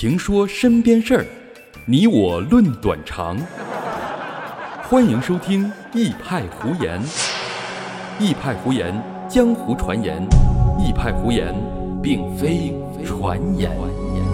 评说身边事儿你我论短长。欢迎收听一派胡言一派胡言江湖传言一派胡言并非传言。